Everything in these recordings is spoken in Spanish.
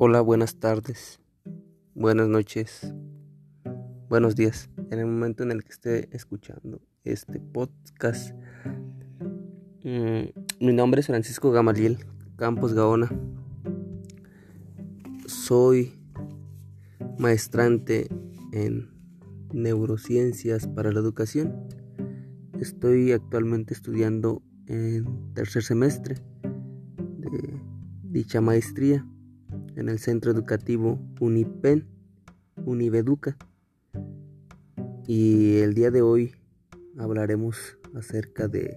Hola, buenas tardes, buenas noches, buenos días. En el momento en el que esté escuchando este podcast, mm, mi nombre es Francisco Gamaliel Campos Gaona. Soy maestrante en neurociencias para la educación. Estoy actualmente estudiando en tercer semestre de dicha maestría en el centro educativo Unipen, Univeduca. Y el día de hoy hablaremos acerca de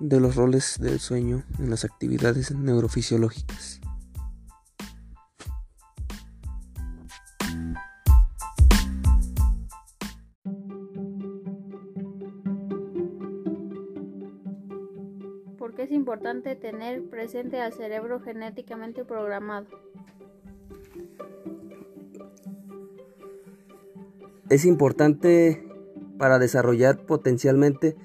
de los roles del sueño en las actividades neurofisiológicas. Es importante tener presente al cerebro genéticamente programado? Es importante para desarrollar potencialmente,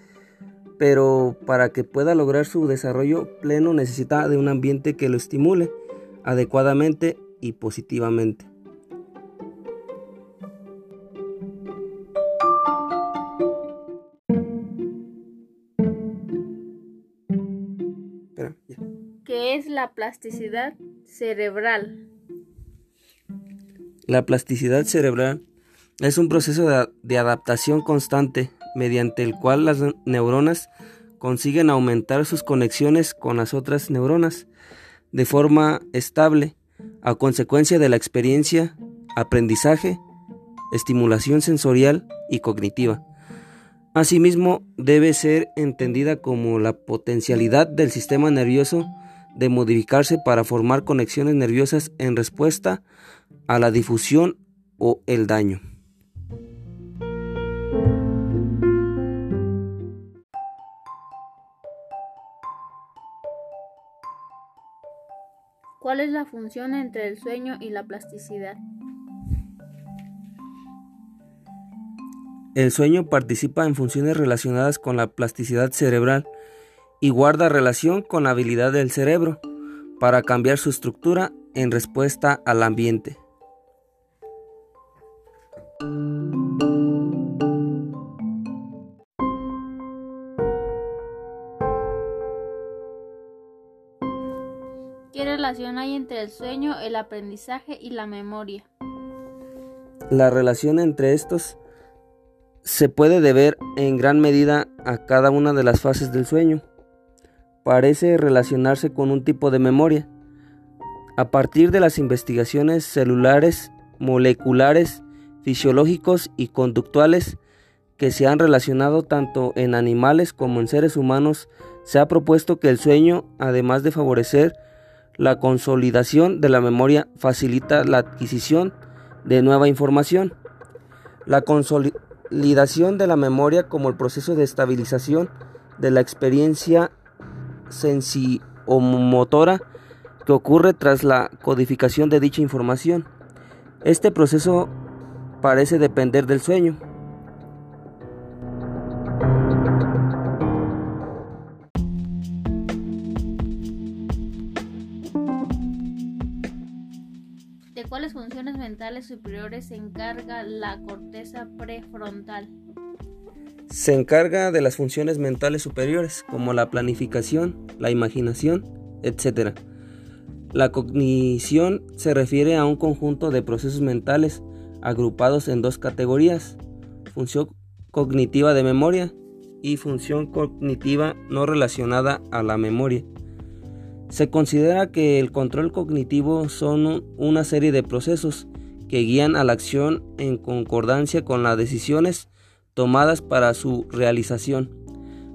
pero para que pueda lograr su desarrollo pleno necesita de un ambiente que lo estimule adecuadamente y positivamente. La plasticidad cerebral? La plasticidad cerebral es un proceso de, adaptación constante mediante el cual las neuronas consiguen aumentar sus conexiones con las otras neuronas de forma estable a consecuencia de la experiencia, aprendizaje, estimulación sensorial y cognitiva. Asimismo, debe ser entendida como la potencialidad del sistema nervioso de modificarse para formar conexiones nerviosas en respuesta a la difusión o el daño. ¿Cuál es la función entre el sueño y la plasticidad? El sueño participa en funciones relacionadas con la plasticidad cerebral y guarda relación con la habilidad del cerebro para cambiar su estructura en respuesta al ambiente. ¿Qué relación hay entre el sueño, el aprendizaje y la memoria? La relación entre estos se puede deber en gran medida a cada una de las fases del sueño parece relacionarse con un tipo de memoria. A partir de las investigaciones celulares, moleculares, fisiológicos y conductuales que se han relacionado tanto en animales como en seres humanos, se ha propuesto que el sueño, además de favorecer la consolidación de la memoria, facilita la adquisición de nueva información. La consolidación de la memoria como el proceso de estabilización de la experiencia sensiomotora que ocurre tras la codificación de dicha información. Este proceso parece depender del sueño. ¿De cuáles funciones mentales superiores se encarga la corteza prefrontal? Se encarga de las funciones mentales superiores, como la planificación, la imaginación, etc. La cognición se refiere a un conjunto de procesos mentales agrupados en dos categorías, función cognitiva de memoria y función cognitiva no relacionada a la memoria. Se considera que el control cognitivo son una serie de procesos que guían a la acción en concordancia con las decisiones tomadas para su realización,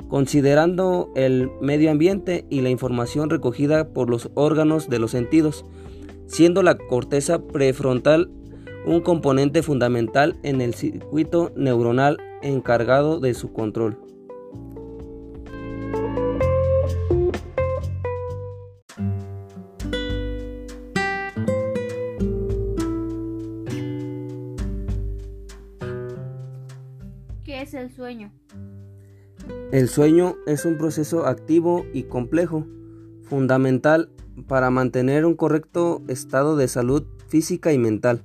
considerando el medio ambiente y la información recogida por los órganos de los sentidos, siendo la corteza prefrontal un componente fundamental en el circuito neuronal encargado de su control. El sueño es un proceso activo y complejo, fundamental para mantener un correcto estado de salud física y mental.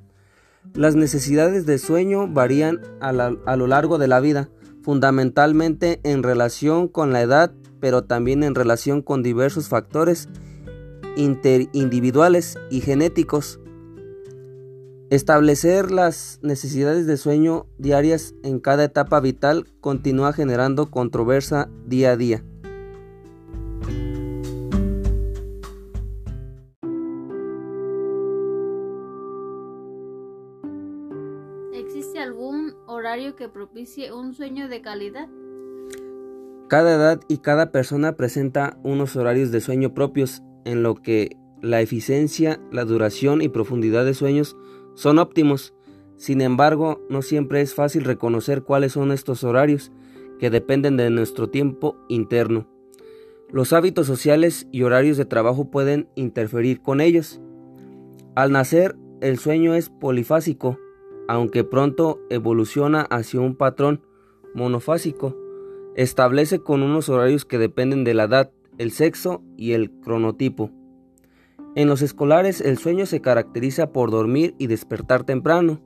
Las necesidades de sueño varían a, lo largo de la vida, fundamentalmente en relación con la edad, pero también en relación con diversos factores interindividuales y genéticos. Establecer las necesidades de sueño diarias en cada etapa vital continúa generando controversia día a día. ¿Existe algún horario que propicie un sueño de calidad? Cada edad y cada persona presenta unos horarios de sueño propios en lo que la eficiencia, la duración y profundidad de sueños son óptimos. Sin embargo, no siempre es fácil reconocer cuáles son estos horarios, que dependen de nuestro tiempo interno. Los hábitos sociales y horarios de trabajo pueden interferir con ellos. Al nacer, el sueño es polifásico, aunque pronto evoluciona hacia un patrón monofásico. Establece con unos horarios que dependen de la edad, el sexo y el cronotipo. En los escolares el sueño se caracteriza por dormir y despertar temprano.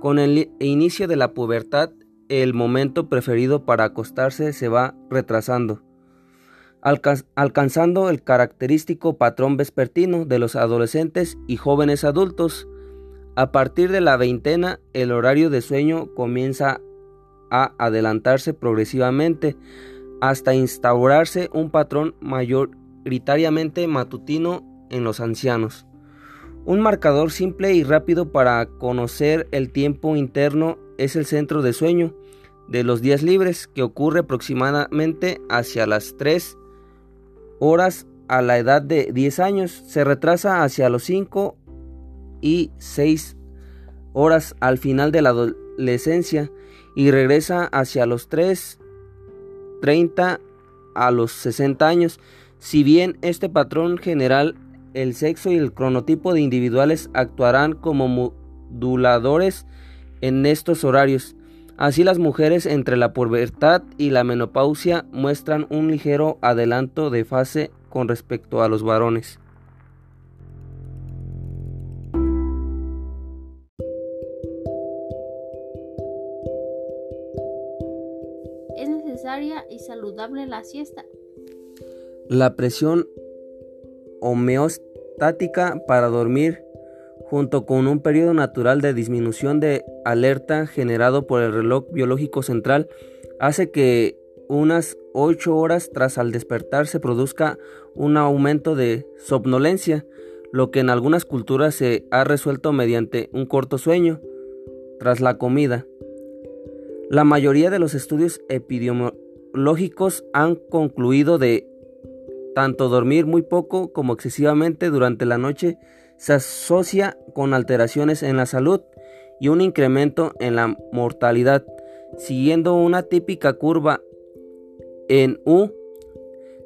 Con el inicio de la pubertad, el momento preferido para acostarse se va retrasando, alcanzando el característico patrón vespertino de los adolescentes y jóvenes adultos. A partir de la veintena, el horario de sueño comienza a adelantarse progresivamente hasta instaurarse un patrón mayoritariamente matutino en los ancianos. Un marcador simple y rápido para conocer el tiempo interno es el centro de sueño de los días libres que ocurre aproximadamente hacia las 3 horas a la edad de 10 años. Se retrasa hacia los 5 y 6 horas al final de la adolescencia y regresa hacia los 3, 30 a los 60 años. Si bien este patrón general el sexo y el cronotipo de individuales actuarán como moduladores en estos horarios. Así las mujeres entre la pubertad y la menopausia muestran un ligero adelanto de fase con respecto a los varones. ¿Es necesaria y saludable la siesta? La presión homeostática para dormir, junto con un periodo natural de disminución de alerta generado por el reloj biológico central, hace que unas 8 horas tras al despertar se produzca un aumento de somnolencia, lo que en algunas culturas se ha resuelto mediante un corto sueño tras la comida. La mayoría de los estudios epidemiológicos han concluido de tanto dormir muy poco como excesivamente durante la noche se asocia con alteraciones en la salud y un incremento en la mortalidad, siguiendo una típica curva en U.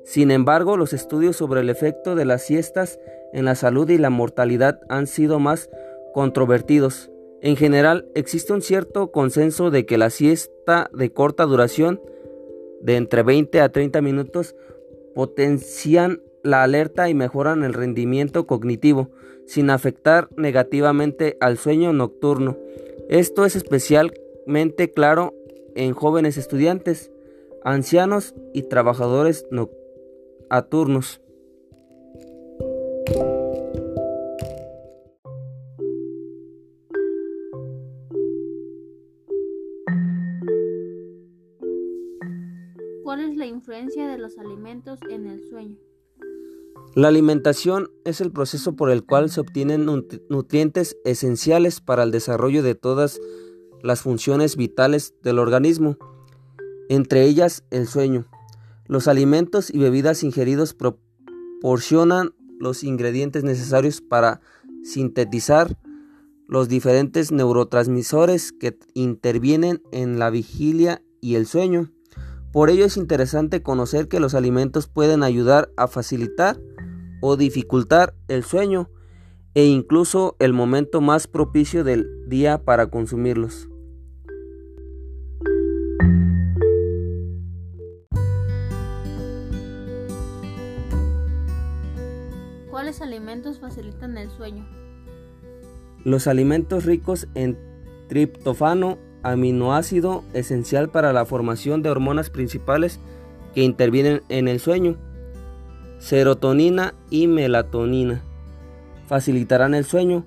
Sin embargo, los estudios sobre el efecto de las siestas en la salud y la mortalidad han sido más controvertidos. En general, existe un cierto consenso de que la siesta de corta duración, de entre 20 a 30 minutos, potencian la alerta y mejoran el rendimiento cognitivo sin afectar negativamente al sueño nocturno. Esto es especialmente claro en jóvenes estudiantes, ancianos y trabajadores nocturnos. ¿Cuál es la influencia de los alimentos en el sueño? La alimentación es el proceso por el cual se obtienen nutrientes esenciales para el desarrollo de todas las funciones vitales del organismo, entre ellas el sueño. Los alimentos y bebidas ingeridos proporcionan los ingredientes necesarios para sintetizar los diferentes neurotransmisores que intervienen en la vigilia y el sueño. Por ello es interesante conocer que los alimentos pueden ayudar a facilitar o dificultar el sueño e incluso el momento más propicio del día para consumirlos. ¿Cuáles alimentos facilitan el sueño? Los alimentos ricos en triptofano aminoácido esencial para la formación de hormonas principales que intervienen en el sueño, serotonina y melatonina. Facilitarán el sueño.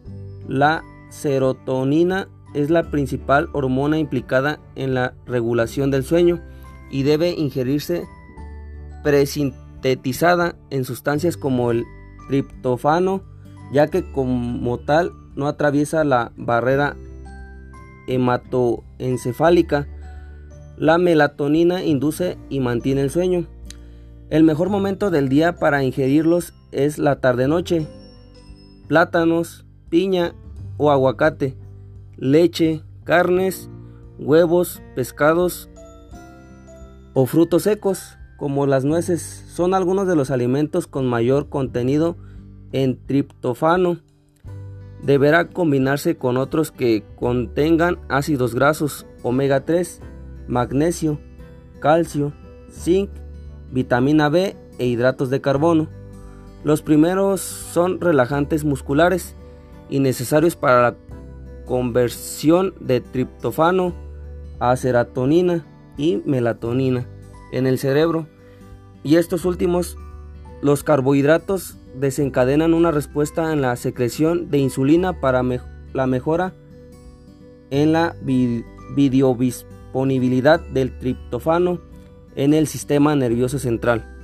La serotonina es la principal hormona implicada en la regulación del sueño y debe ingerirse presintetizada en sustancias como el triptofano, ya que como tal no atraviesa la barrera hematoencefálica. La melatonina induce y mantiene el sueño. El mejor momento del día para ingerirlos es la tarde-noche. Plátanos, piña o aguacate, leche, carnes, huevos, pescados o frutos secos como las nueces son algunos de los alimentos con mayor contenido en triptofano. Deberá combinarse con otros que contengan ácidos grasos omega 3, magnesio, calcio, zinc, vitamina B e hidratos de carbono. Los primeros son relajantes musculares y necesarios para la conversión de triptofano a serotonina y melatonina en el cerebro. Y estos últimos, los carbohidratos, desencadenan una respuesta en la secreción de insulina para la mejora en la videodisponibilidad del triptofano en el sistema nervioso central.